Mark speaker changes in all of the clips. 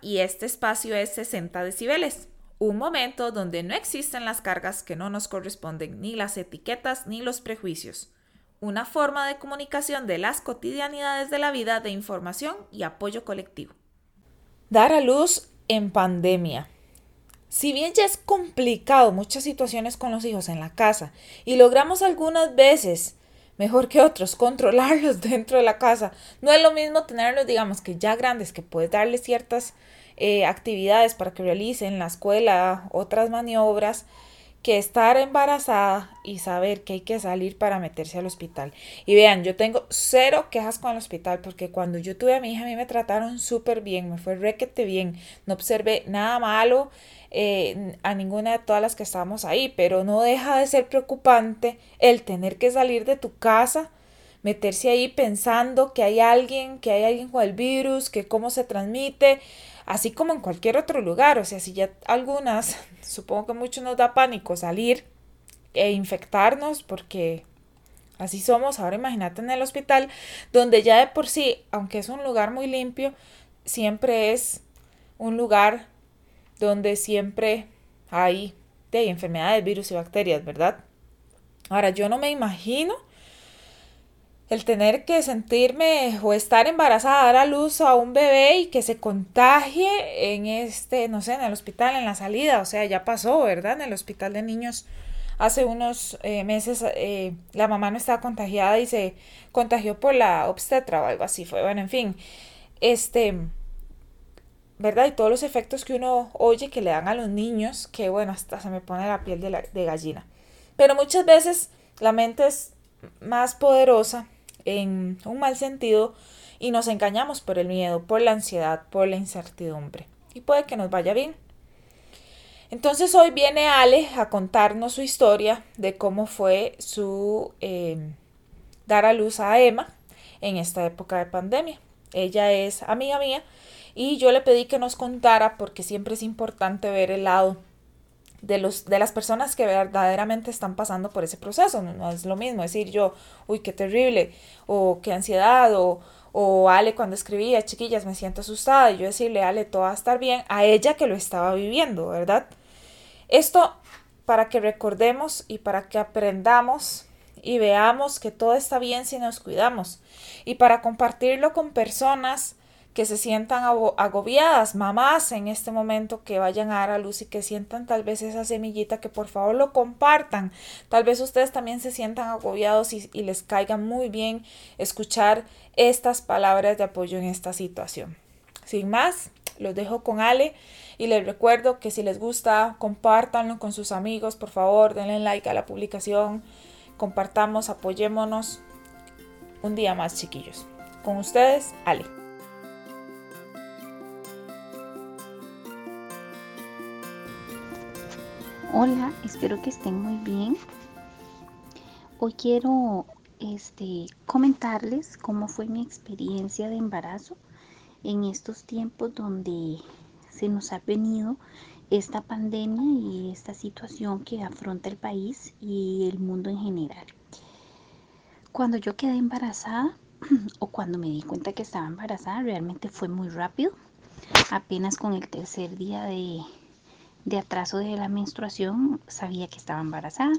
Speaker 1: Y este espacio es 60 decibeles, un momento donde no existen las cargas que no nos corresponden, ni las etiquetas ni los prejuicios. Una forma de comunicación de las cotidianidades de la vida de información y apoyo colectivo. Dar a luz en pandemia. Si bien ya es complicado muchas situaciones con los hijos en la casa y logramos algunas veces mejor que otros, controlarlos dentro de la casa. No es lo mismo tenerlos, digamos, que ya grandes, que puedes darles ciertas eh, actividades para que realicen la escuela, otras maniobras, que estar embarazada y saber que hay que salir para meterse al hospital. Y vean, yo tengo cero quejas con el hospital porque cuando yo tuve a mi hija a mí me trataron súper bien, me fue requete bien, no observé nada malo eh, a ninguna de todas las que estábamos ahí, pero no deja de ser preocupante el tener que salir de tu casa meterse ahí pensando que hay alguien, que hay alguien con el virus, que cómo se transmite, así como en cualquier otro lugar. O sea, si ya algunas, supongo que mucho nos da pánico salir e infectarnos porque así somos. Ahora imagínate en el hospital, donde ya de por sí, aunque es un lugar muy limpio, siempre es un lugar donde siempre hay de enfermedades, virus y bacterias, ¿verdad? Ahora, yo no me imagino el tener que sentirme o estar embarazada, dar a luz a un bebé y que se contagie en este, no sé, en el hospital, en la salida, o sea, ya pasó, ¿verdad? En el hospital de niños hace unos eh, meses eh, la mamá no estaba contagiada y se contagió por la obstetra o algo así fue, bueno, en fin, este, ¿verdad? Y todos los efectos que uno oye que le dan a los niños, que bueno, hasta se me pone la piel de, de gallina. Pero muchas veces la mente es más poderosa en un mal sentido y nos engañamos por el miedo, por la ansiedad, por la incertidumbre. Y puede que nos vaya bien. Entonces hoy viene Ale a contarnos su historia de cómo fue su em, dar a luz a Emma en esta época de pandemia. Ella es amiga mía y yo le pedí que nos contara porque siempre es importante ver el lado de, los, de las personas que verdaderamente están pasando por ese proceso. No, es lo mismo decir yo, uy, qué terrible, o qué ansiedad, o, o Ale cuando escribía, chiquillas, me siento asustada, y yo decirle, Ale, todo va a estar bien, a ella que lo estaba viviendo, ¿verdad? Esto para que recordemos y para que aprendamos y veamos que todo está bien si nos cuidamos, y para compartirlo con personas que se sientan agobiadas, mamás en este momento que vayan a dar a luz y que sientan tal vez esa semillita, que por favor lo compartan. Tal vez ustedes también se sientan agobiados y, les caiga muy bien escuchar estas palabras de apoyo en esta situación. Sin más, los dejo con Ale y les recuerdo que si les gusta, compártanlo con sus amigos, por favor, denle like a la publicación, compartamos, apoyémonos. Un día más, chiquillos. Con ustedes, Ale.
Speaker 2: Hola, espero que estén muy bien. Hoy quiero este, comentarles cómo fue mi experiencia de embarazo en estos tiempos donde se nos ha venido esta pandemia y esta situación que afronta el país y el mundo en general. Cuando yo quedé embarazada o cuando me di cuenta que estaba embarazada, realmente fue muy rápido. Apenas con el tercer día de, de atraso de la menstruación sabía que estaba embarazada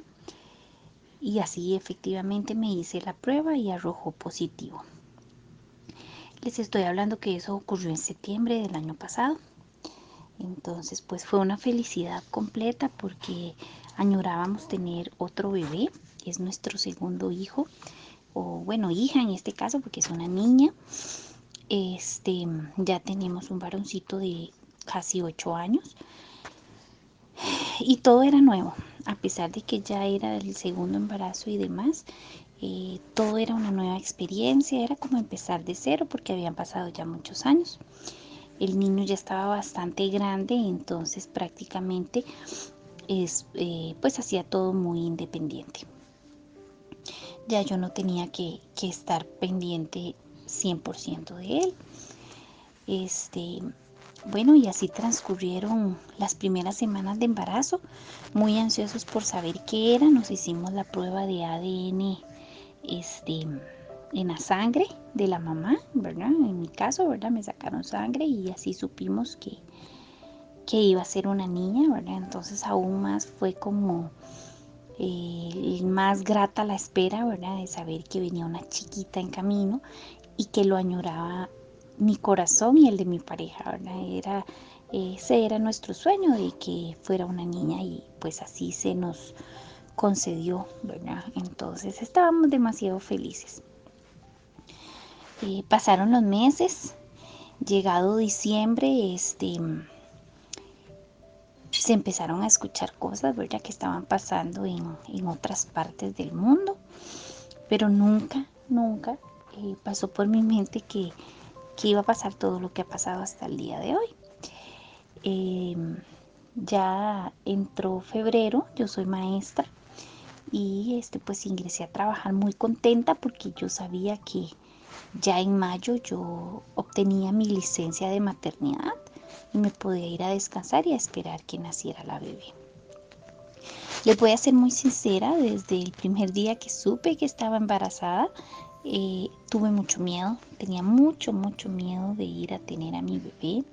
Speaker 2: y así efectivamente me hice la prueba y arrojó positivo. Les estoy hablando que eso ocurrió en septiembre del año pasado. Entonces pues fue una felicidad completa porque añorábamos tener otro bebé, es nuestro segundo hijo, o bueno, hija en este caso porque es una niña. Este, ya tenemos un varoncito de casi ocho años y todo era nuevo, a pesar de que ya era el segundo embarazo y demás, eh, todo era una nueva experiencia, era como empezar de cero porque habían pasado ya muchos años. El niño ya estaba bastante grande, entonces prácticamente es, eh, pues hacía todo muy independiente. Ya yo no tenía que, que estar pendiente 100% de él. Este, bueno, y así transcurrieron las primeras semanas de embarazo, muy ansiosos por saber qué era. Nos hicimos la prueba de ADN este, en la sangre de la mamá, ¿verdad? En mi caso, ¿verdad? Me sacaron sangre y así supimos que, que iba a ser una niña, ¿verdad? Entonces aún más fue como eh, más grata la espera, ¿verdad? De saber que venía una chiquita en camino y que lo añoraba mi corazón y el de mi pareja, ¿verdad? Era, ese era nuestro sueño de que fuera una niña y pues así se nos concedió, ¿verdad? Entonces estábamos demasiado felices. Eh, pasaron los meses, llegado diciembre, este, se empezaron a escuchar cosas, ¿verdad? Que estaban pasando en, otras partes del mundo, pero nunca, nunca eh, pasó por mi mente que, iba a pasar todo lo que ha pasado hasta el día de hoy. Em, ya entró febrero, yo soy maestra y este pues ingresé a trabajar muy contenta porque yo sabía que ya en mayo yo obtenía mi licencia de maternidad y me podía ir a descansar y a esperar que naciera la bebé. Les voy a ser muy sincera, desde el primer día que supe que estaba embarazada, eh, tuve mucho miedo, tenía mucho, mucho miedo de ir a tener a mi bebé,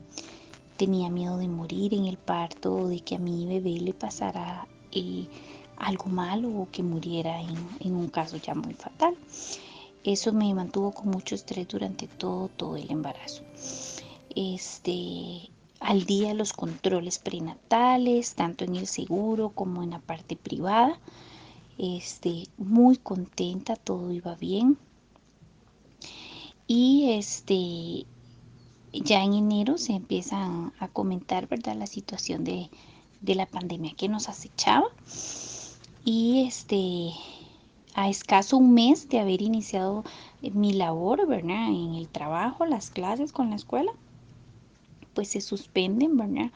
Speaker 2: tenía miedo de morir en el parto, de que a mi bebé le pasara eh, algo malo o que muriera en, en, un caso ya muy fatal. Eso me mantuvo con mucho estrés durante todo, todo el embarazo. Este, al día los controles prenatales, tanto en el seguro como en la parte privada. Este, muy contenta, todo iba bien. Y este, ya en enero se empiezan a comentar, ¿verdad? La situación de, de la pandemia que nos acechaba. Y este, a escaso un mes de haber iniciado mi labor, ¿verdad? En el trabajo, las clases con la escuela, pues se suspenden, ¿verdad?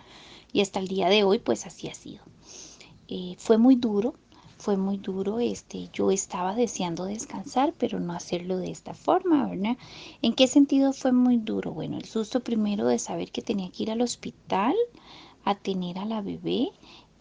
Speaker 2: Y hasta el día de hoy, pues así ha sido. Eh, fue muy duro, fue muy duro, este, yo estaba deseando descansar, pero no hacerlo de esta forma, ¿verdad? ¿En qué sentido fue muy duro? Bueno, el susto primero de saber que tenía que ir al hospital a tener a la bebé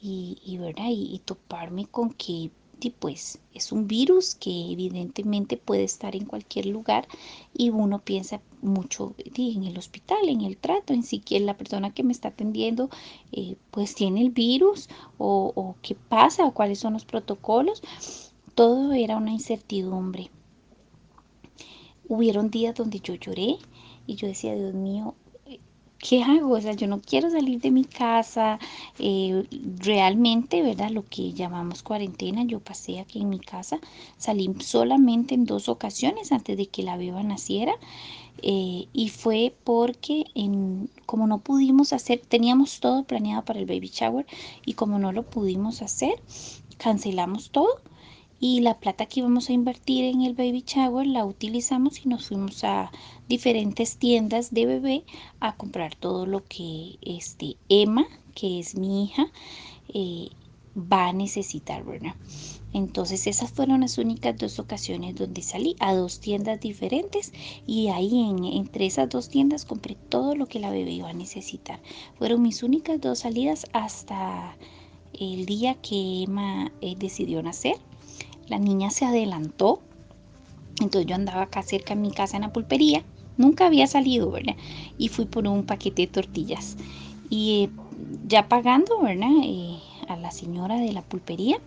Speaker 2: y, ¿verdad? y toparme con que pues es un virus que evidentemente puede estar en cualquier lugar y uno piensa mucho en el hospital, en el trato, en si la persona que me está atendiendo eh, pues tiene el virus o, o qué pasa, o cuáles son los protocolos. Todo era una incertidumbre. Hubieron días donde yo lloré y yo decía, Dios mío, ¿qué hago? O sea, yo no quiero salir de mi casa. Eh, realmente, ¿verdad? Lo que llamamos cuarentena, yo pasé aquí en mi casa. Salí solamente en dos ocasiones antes de que la beba naciera. Eh, y fue porque en, como no pudimos hacer, teníamos todo planeado para el baby shower y como no lo pudimos hacer, cancelamos todo y la plata que íbamos a invertir en el baby shower la utilizamos y nos fuimos a diferentes tiendas de bebé a comprar todo lo que este Emma, que es mi hija, eh, va a necesitar, ¿verdad? Entonces esas fueron las únicas dos ocasiones donde salí a dos tiendas diferentes y ahí en, entre esas dos tiendas compré todo lo que la bebé iba a necesitar. Fueron mis únicas dos salidas hasta el día que Emma eh, decidió nacer la niña se adelantó. Entonces yo andaba acá cerca de mi casa en la pulpería. Nunca había salido, ¿verdad? Y fui por un paquete de tortillas. Y eh, ya pagando, ¿verdad? Eh, a la señora de la pulpería,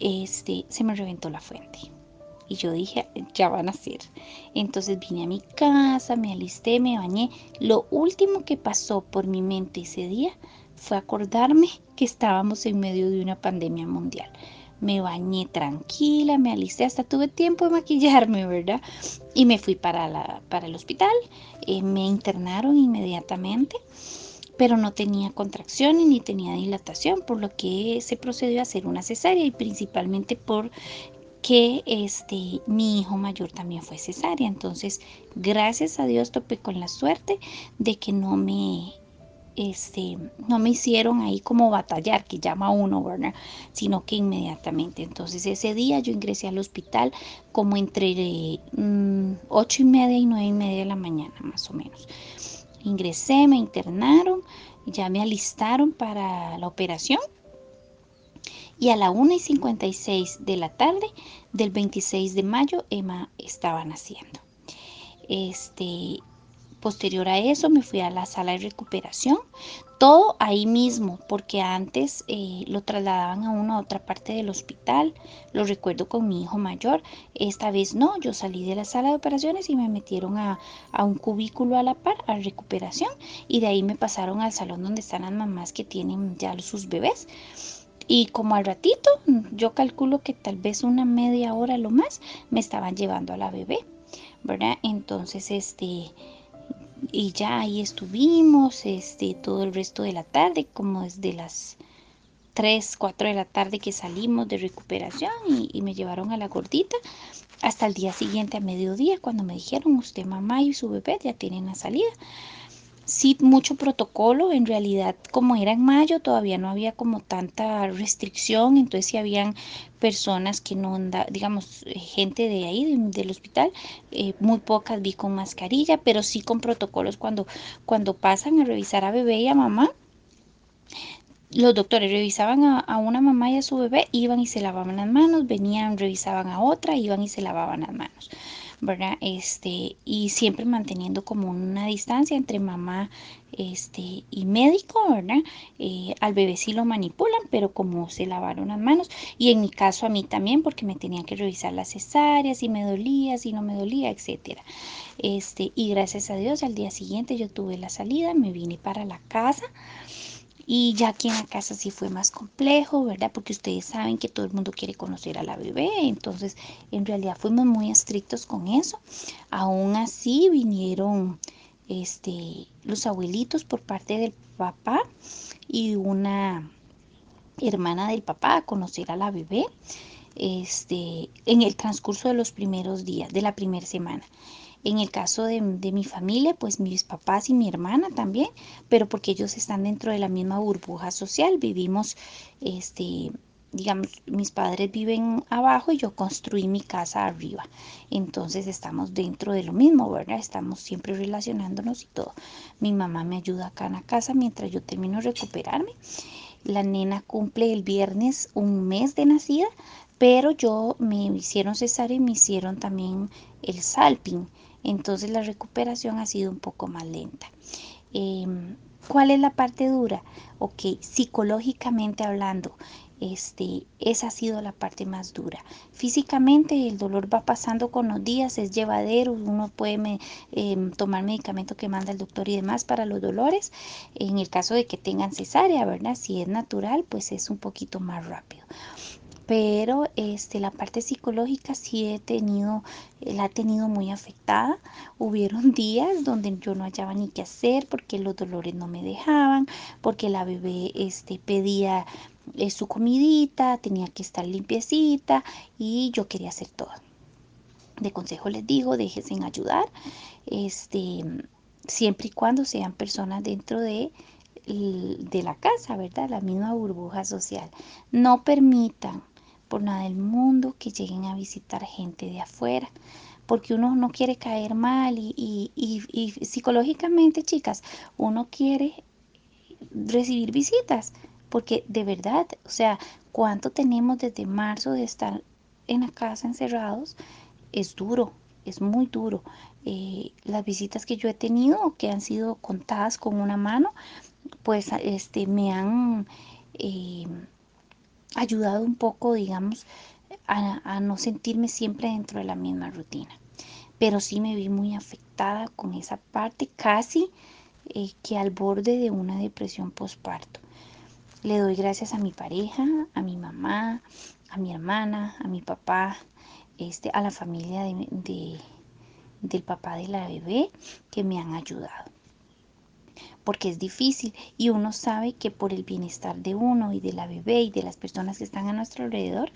Speaker 2: este, se me reventó la fuente. Y yo dije, ya van a ser. Entonces vine a mi casa, me alisté, me bañé. Lo último que pasó por mi mente ese día fue acordarme que estábamos en medio de una pandemia mundial me bañé tranquila, me alisté, hasta tuve tiempo de maquillarme, ¿verdad? Y me fui para, la, para el hospital, eh, me internaron inmediatamente, pero no tenía contracciones ni tenía dilatación, por lo que se procedió a hacer una cesárea y principalmente por que este mi hijo mayor también fue cesárea entonces gracias a Dios topé con la suerte de que no me este, no me hicieron ahí como batallar, que llama uno, ¿verdad? Sino que inmediatamente. Entonces ese día yo ingresé al hospital como entre mm, ocho y media y nueve y media de la mañana, más o menos. Ingresé, me internaron, ya me alistaron para la operación. y a la 1 y 56 de la tarde del 26 de mayo Emma estaba naciendo. Este, posterior a eso me fui a la sala de recuperación, todo ahí mismo, porque antes eh, lo trasladaban a una otra parte del hospital, lo recuerdo con mi hijo mayor, esta vez no, yo salí de la sala de operaciones y me metieron a, a un cubículo a la par, a recuperación, y de ahí me pasaron al salón donde están las mamás que tienen ya sus bebés. Y como al ratito, yo calculo que tal vez una media hora lo más, me estaban llevando a la bebé, ¿verdad? Entonces, este, y ya ahí estuvimos, este, todo el resto de la tarde, como desde las 3, 4 de la tarde que salimos de recuperación y, y me llevaron a la gordita hasta el día siguiente a mediodía cuando me dijeron usted mamá y su bebé ya tienen la salida sí mucho protocolo, en realidad como era en mayo todavía no había como tanta restricción, entonces si habían personas que no, digamos, eh, gente de ahí, del hospital, eh, muy pocas vi con mascarilla, pero sí con protocolos cuando, cuando pasan a revisar a bebé y a mamá. Los doctores revisaban a, a una mamá y a su bebé, iban y se lavaban las manos, venían, revisaban a otra, iban y se lavaban las manos. ¿Verdad? Este, y siempre manteniendo como una distancia entre mamá este, y médico, ¿verdad? Eh, al bebé sí lo manipulan, pero como se lavaron las manos, y en mi caso a mí también, porque me tenían que revisar las cesáreas, si me dolía, si no me dolía, etcétera. Este, y gracias a Dios, al día siguiente yo tuve la salida, me vine para la casa. Y ya aquí en la casa sí fue más complejo, ¿verdad? Porque ustedes saben que todo el mundo quiere conocer a la bebé, entonces en realidad fuimos muy estrictos con eso. Aún así vinieron este, los abuelitos por parte del papá y una hermana del papá a conocer a la bebé este, en el transcurso de los primeros días, de la primera semana. En el caso de, mi familia, pues mis papás y mi hermana también, pero porque ellos están dentro de la misma burbuja social, vivimos, este, digamos, mis padres viven abajo y yo construí mi casa arriba. Entonces estamos dentro de lo mismo, ¿verdad? Estamos siempre relacionándonos y todo. Mi mamá me ayuda acá en la casa mientras yo termino de recuperarme. La nena cumple el viernes un mes de nacida, pero yo me hicieron cesárea y me hicieron también el salping entonces la recuperación ha sido un poco más lenta. Em, ¿Cuál es la parte dura? Ok, psicológicamente hablando, este, esa ha sido la parte más dura. Físicamente el dolor va pasando con los días, es llevadero, uno puede em, tomar medicamento que manda el doctor y demás para los dolores. En el caso de que tengan cesárea, ¿verdad? Si es natural, pues es un poquito más rápido pero este, la parte psicológica sí he tenido, eh, la he tenido muy afectada. Hubieron días donde yo no hallaba ni qué hacer porque los dolores no me dejaban, porque la bebé este, pedía eh, su comidita, tenía que estar limpiecita y yo quería hacer todo. De consejo les digo, déjense en ayudar, este, siempre y cuando sean personas dentro de de la casa, ¿verdad? La misma burbuja social. No permitan por nada del mundo que lleguen a visitar gente de afuera, porque uno no quiere caer mal y, psicológicamente, chicas, uno quiere recibir visitas, porque de verdad, o sea, ¿cuánto tenemos desde marzo de estar en la casa encerrados? Es duro, es muy duro. Eh, las visitas que yo he tenido, que han sido contadas con una mano, pues este, me han... Eh, ayudado un poco, digamos, a, no sentirme siempre dentro de la misma rutina. Pero sí me vi muy afectada con esa parte, casi eh, que al borde de una depresión postparto. Le doy gracias a mi pareja, a mi mamá, a mi hermana, a mi papá, este, a la familia de, del papá de la bebé que me han ayudado porque es difícil y uno sabe que por el bienestar de uno y de la bebé y de las personas que están a nuestro alrededor,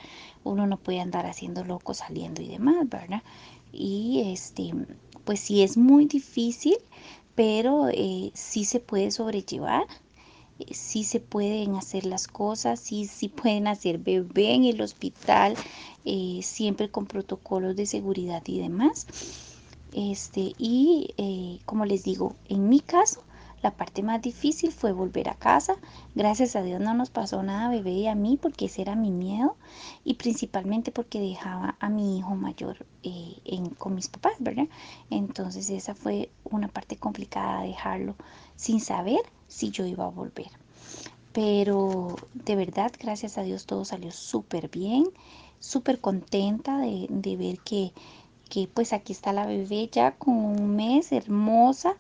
Speaker 2: uno no puede andar haciendo loco, saliendo y demás, ¿verdad? Y este, pues sí es muy difícil, pero eh, sí se puede sobrellevar eh, sí se pueden hacer las cosas, sí, sí pueden hacer bebé en el hospital, eh, siempre con protocolos de seguridad y demás. Este, y como les digo, en mi caso, La parte más difícil fue volver a casa. Gracias a Dios no nos pasó nada bebé y a mí porque ese era mi miedo y principalmente porque dejaba a mi hijo mayor eh, con mis papás, ¿verdad? Entonces esa fue una parte complicada dejarlo sin saber si yo iba a volver. Pero de verdad, gracias a Dios todo salió súper bien, súper contenta de, de ver que que pues aquí está la bebé ya con un mes, hermosa.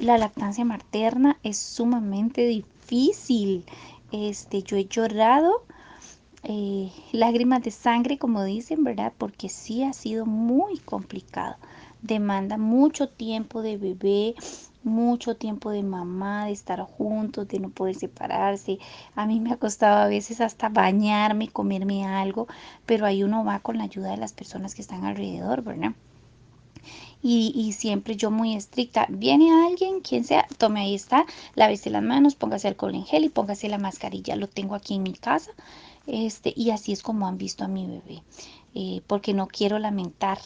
Speaker 2: La lactancia materna es sumamente difícil. Este, yo he llorado eh, lágrimas de sangre, como dicen, ¿verdad? Porque sí ha sido muy complicado. Demanda mucho tiempo de bebé, mucho tiempo de mamá, de estar juntos, de no poder separarse. A mí me ha costado a veces hasta bañarme, comerme algo, pero ahí uno va con la ayuda de las personas que están alrededor, ¿verdad? Y, siempre yo muy estricta. Viene alguien, quien sea, tome ahí está, lávese las manos, póngase alcohol en gel y póngase la mascarilla. Lo tengo aquí en mi casa. Este, y así es como han visto a mi bebé. Eh, porque no quiero lamentar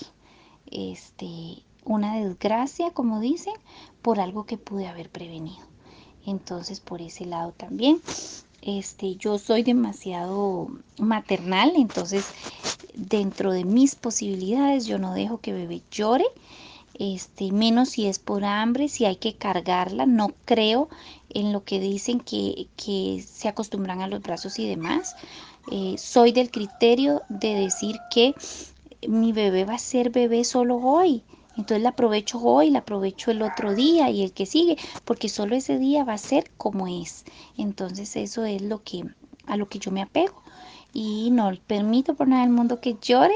Speaker 2: este, una desgracia, como dicen, por algo que pude haber prevenido. Entonces, por ese lado también, este, yo soy demasiado maternal, entonces dentro de mis posibilidades yo no dejo que bebé llore, este, menos si es por hambre, si hay que cargarla, no creo en lo que dicen que, que se acostumbran a los brazos y demás. Eh, soy del criterio de decir que mi bebé va a ser bebé solo hoy. Entonces la aprovecho hoy, la aprovecho el otro día y el que sigue, porque solo ese día va a ser como es. Entonces eso es lo que a lo que yo me apego y no permito por nada del mundo que llore.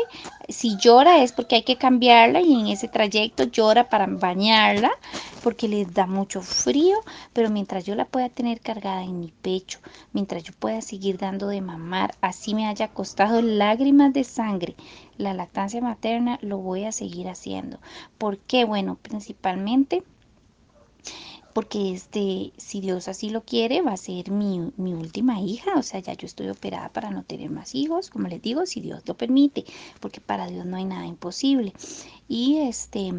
Speaker 2: Si llora es porque hay que cambiarla y en ese trayecto llora para bañarla porque le da mucho frío, pero mientras yo la pueda tener cargada en mi pecho, mientras yo pueda seguir dando de mamar, así me haya costado lágrimas de sangre, la lactancia materna lo voy a seguir haciendo. ¿Por qué? Bueno, principalmente porque este, si Dios así lo quiere, va a ser mi, mi, última hija, o sea, ya yo estoy operada para no tener más hijos, como les digo, si Dios lo permite, porque para Dios no hay nada imposible. Y este,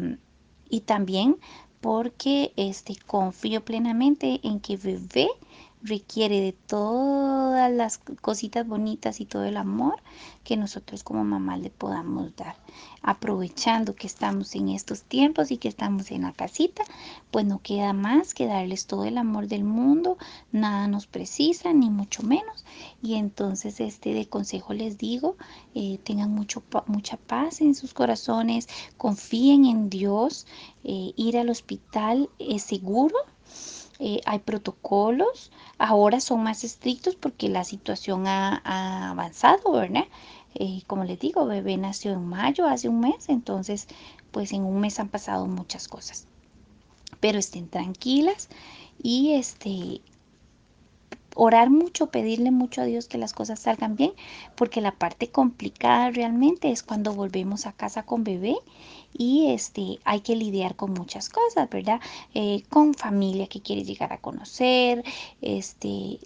Speaker 2: y también porque este, confío plenamente en que bebé requiere de todas las cositas bonitas y todo el amor que nosotros como mamá le podamos dar. Aprovechando que estamos en estos tiempos y que estamos en la casita, pues no queda más que darles todo el amor del mundo, nada nos precisa, ni mucho menos. Y entonces este de consejo les digo, eh, tengan mucho, mucha paz en sus corazones, confíen en Dios, eh, ir al hospital es seguro eh, hay protocolos, ahora son más estrictos porque la situación ha, avanzado, ¿verdad? Eh, como les digo, bebé nació en mayo, hace un mes, entonces pues en un mes han pasado muchas cosas. Pero estén tranquilas y este orar mucho, pedirle mucho a Dios que las cosas salgan bien, porque la parte complicada realmente es cuando volvemos a casa con bebé y este hay que lidiar con muchas cosas, ¿verdad? Eh, con familia que quiere llegar a conocer, este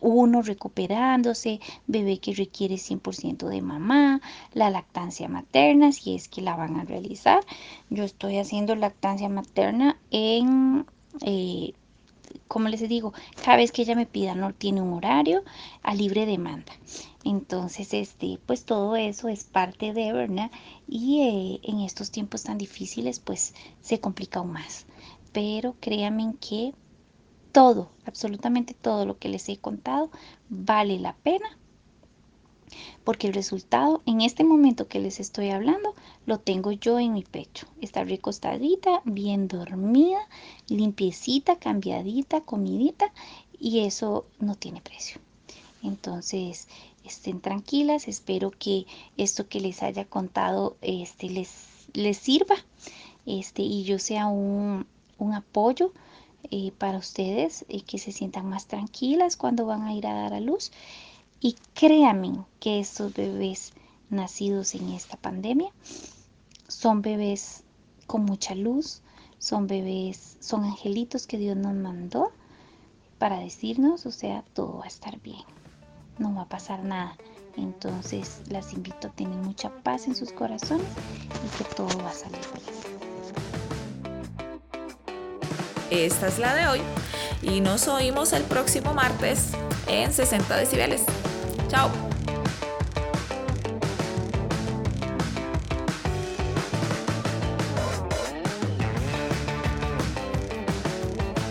Speaker 2: uno recuperándose, bebé que requiere 100% de mamá, la lactancia materna, si es que la van a realizar. Yo estoy haciendo lactancia materna en eh, como les digo, cada vez que ella me pida no tiene un horario a libre demanda. Entonces, este, pues todo eso es parte de, ¿verdad? Y eh, en estos tiempos tan difíciles, pues se complica aún más. Pero créanme que todo, absolutamente todo lo que les he contado vale la pena porque el resultado en este momento que les estoy hablando lo tengo yo en mi pecho. Está recostadita, bien dormida, limpiecita, cambiadita, comidita y eso no tiene precio. Entonces, estén tranquilas, espero que esto que les haya contado este, les, les sirva este, y yo sea un, apoyo eh, para ustedes, y que se sientan más tranquilas cuando van a ir a dar a luz. Y créanme que estos bebés nacidos en esta pandemia son bebés con mucha luz, son bebés, son angelitos que Dios nos mandó para decirnos, o sea, todo va a estar bien, no va a pasar nada. Entonces las invito a tener mucha paz en sus corazones y que todo va a salir bien.
Speaker 1: Esta es la de hoy y nos oímos el próximo martes en 60 decibeles. Chao.